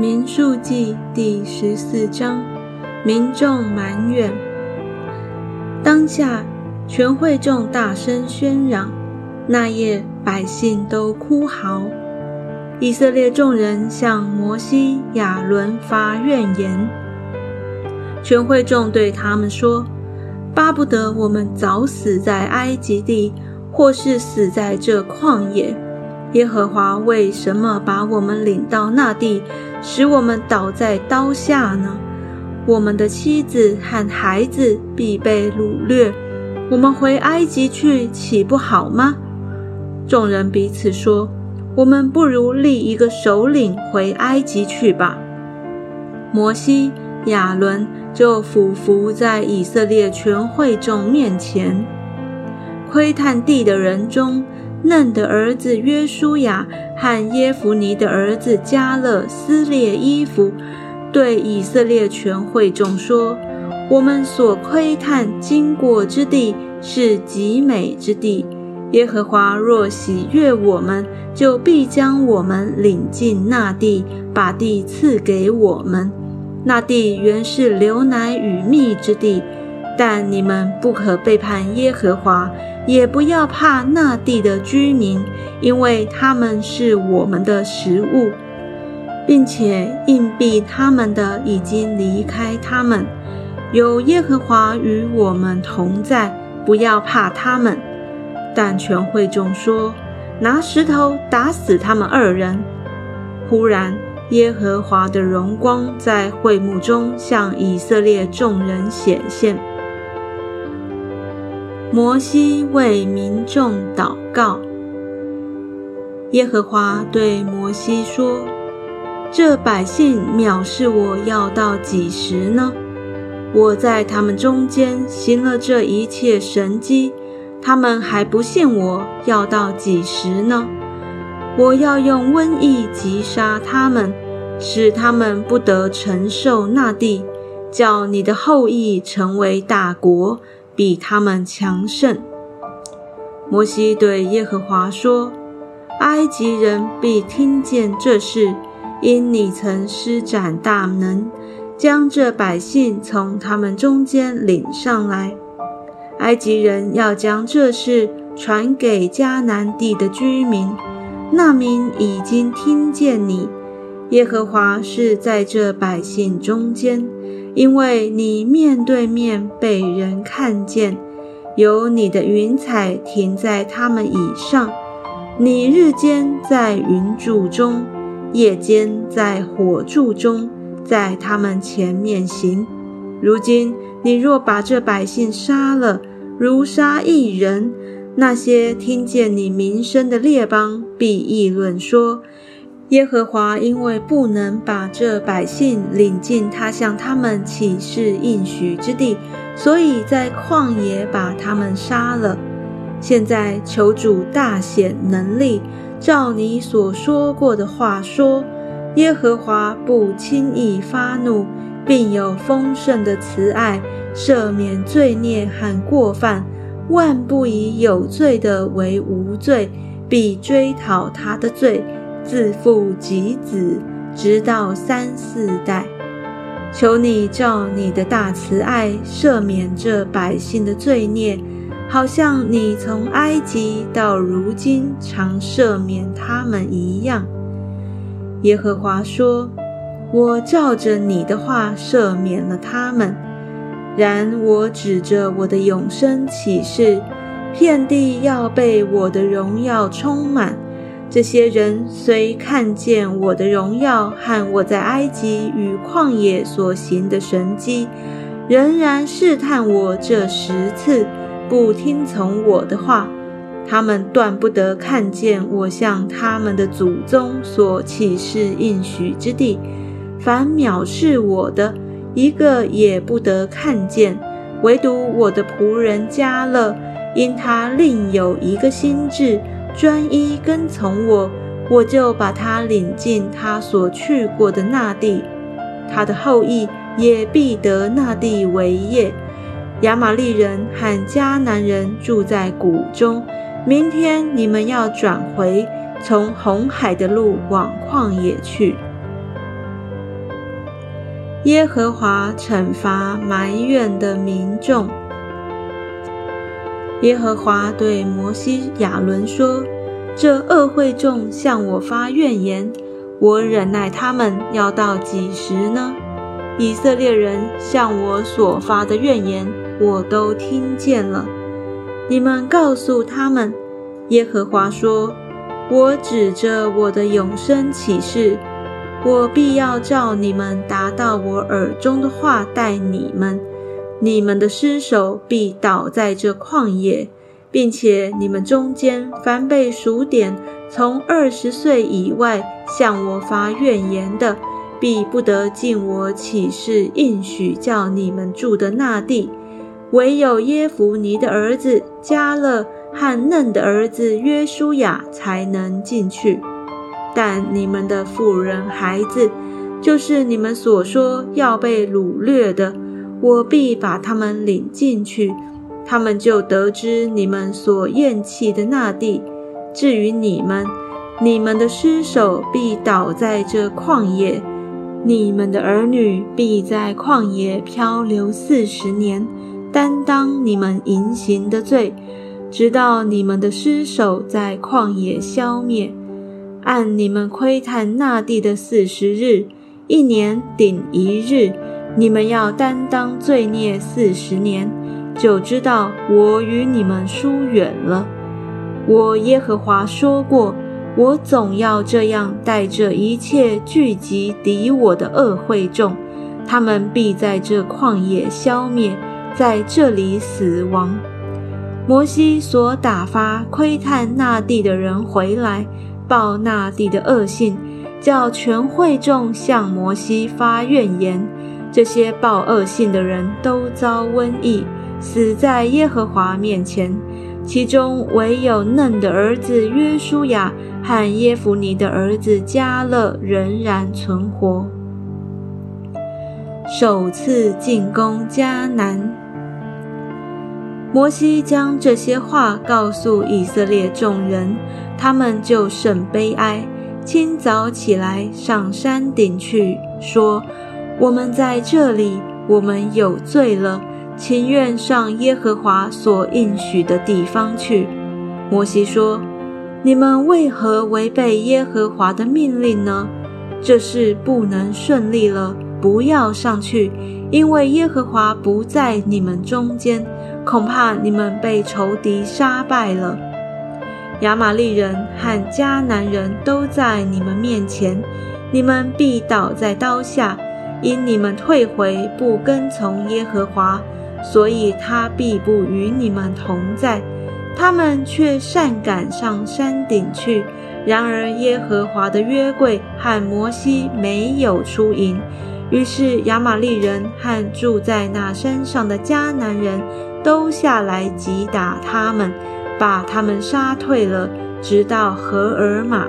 民数记第十四章，民众埋怨。当下，全会众大声喧嚷。那夜，百姓都哭嚎。以色列众人向摩西、亚伦发怨言。全会众对他们说：“巴不得我们早死在埃及地，或是死在这旷野。耶和华为什么把我们领到那地，使我们倒在刀下呢？我们的妻子和孩子必被掳掠。我们回埃及去，岂不好吗？”众人彼此说：“我们不如立一个首领回埃及去吧。”摩西、亚伦就俯伏在以色列全会众面前。窥探地的人中，嫩的儿子约书亚和耶弗尼的儿子加勒撕裂衣服，对以色列全会众说：“我们所窥探经过之地是极美之地。”耶和华若喜悦我们，就必将我们领进那地，把地赐给我们。那地原是流奶与蜜之地，但你们不可背叛耶和华，也不要怕那地的居民，因为他们是我们的食物，并且硬币他们的已经离开他们。有耶和华与我们同在，不要怕他们。但全会众说：“拿石头打死他们二人。”忽然，耶和华的荣光在会幕中向以色列众人显现。摩西为民众祷告。耶和华对摩西说：“这百姓藐视我要到几时呢？我在他们中间行了这一切神迹。”他们还不信我，要到几时呢？我要用瘟疫击杀他们，使他们不得承受那地，叫你的后裔成为大国，比他们强盛。摩西对耶和华说：“埃及人必听见这事，因你曾施展大能，将这百姓从他们中间领上来。”埃及人要将这事传给迦南地的居民，那民已经听见你，耶和华是在这百姓中间，因为你面对面被人看见，有你的云彩停在他们以上，你日间在云柱中，夜间在火柱中，在他们前面行。如今你若把这百姓杀了，如杀一人，那些听见你名声的列邦必议论说：耶和华因为不能把这百姓领进他向他们起誓应许之地，所以在旷野把他们杀了。现在求主大显能力，照你所说过的话说：耶和华不轻易发怒，并有丰盛的慈爱。赦免罪孽和过犯，万不以有罪的为无罪，必追讨他的罪，自父及子，直到三四代。求你照你的大慈爱赦免这百姓的罪孽，好像你从埃及到如今常赦免他们一样。耶和华说：“我照着你的话赦免了他们。”然我指着我的永生启示，遍地要被我的荣耀充满。这些人虽看见我的荣耀和我在埃及与旷野所行的神迹，仍然试探我这十次，不听从我的话。他们断不得看见我向他们的祖宗所启示应许之地。凡藐视我的。一个也不得看见，唯独我的仆人加勒，因他另有一个心志，专一跟从我，我就把他领进他所去过的那地，他的后裔也必得那地为业。亚玛利人和迦南人住在谷中。明天你们要转回，从红海的路往旷野去。耶和华惩罚埋怨的民众。耶和华对摩西、亚伦说：“这恶会众向我发怨言，我忍耐他们要到几时呢？以色列人向我所发的怨言，我都听见了。你们告诉他们，耶和华说：我指着我的永生起誓。”我必要照你们达到我耳中的话待你们，你们的尸首必倒在这旷野，并且你们中间凡被数点从二十岁以外向我发怨言的，必不得进我起誓应许叫你们住的那地。唯有耶弗尼的儿子加勒和嫩的儿子约书亚才能进去。但你们的妇人、孩子，就是你们所说要被掳掠的，我必把他们领进去，他们就得知你们所厌弃的那地。至于你们，你们的尸首必倒在这旷野，你们的儿女必在旷野漂流四十年，担当你们淫行的罪，直到你们的尸首在旷野消灭。按你们窥探那地的四十日，一年顶一日，你们要担当罪孽四十年，就知道我与你们疏远了。我耶和华说过，我总要这样带着一切聚集敌我的恶会众，他们必在这旷野消灭，在这里死亡。摩西所打发窥探那地的人回来。报那地的恶信，叫全会众向摩西发怨言。这些报恶性的人都遭瘟疫，死在耶和华面前。其中唯有嫩的儿子约书亚和耶弗尼的儿子加勒仍然存活。首次进攻迦南，摩西将这些话告诉以色列众人。他们就甚悲哀，清早起来上山顶去，说：“我们在这里，我们有罪了，情愿上耶和华所应许的地方去。”摩西说：“你们为何违背耶和华的命令呢？这事不能顺利了，不要上去，因为耶和华不在你们中间，恐怕你们被仇敌杀败了。”亚玛利人和迦南人都在你们面前，你们必倒在刀下，因你们退回不跟从耶和华，所以他必不与你们同在。他们却擅赶上山顶去，然而耶和华的约柜和摩西没有出营，于是亚玛利人和住在那山上的迦南人都下来击打他们。把他们杀退了，直到荷尔玛。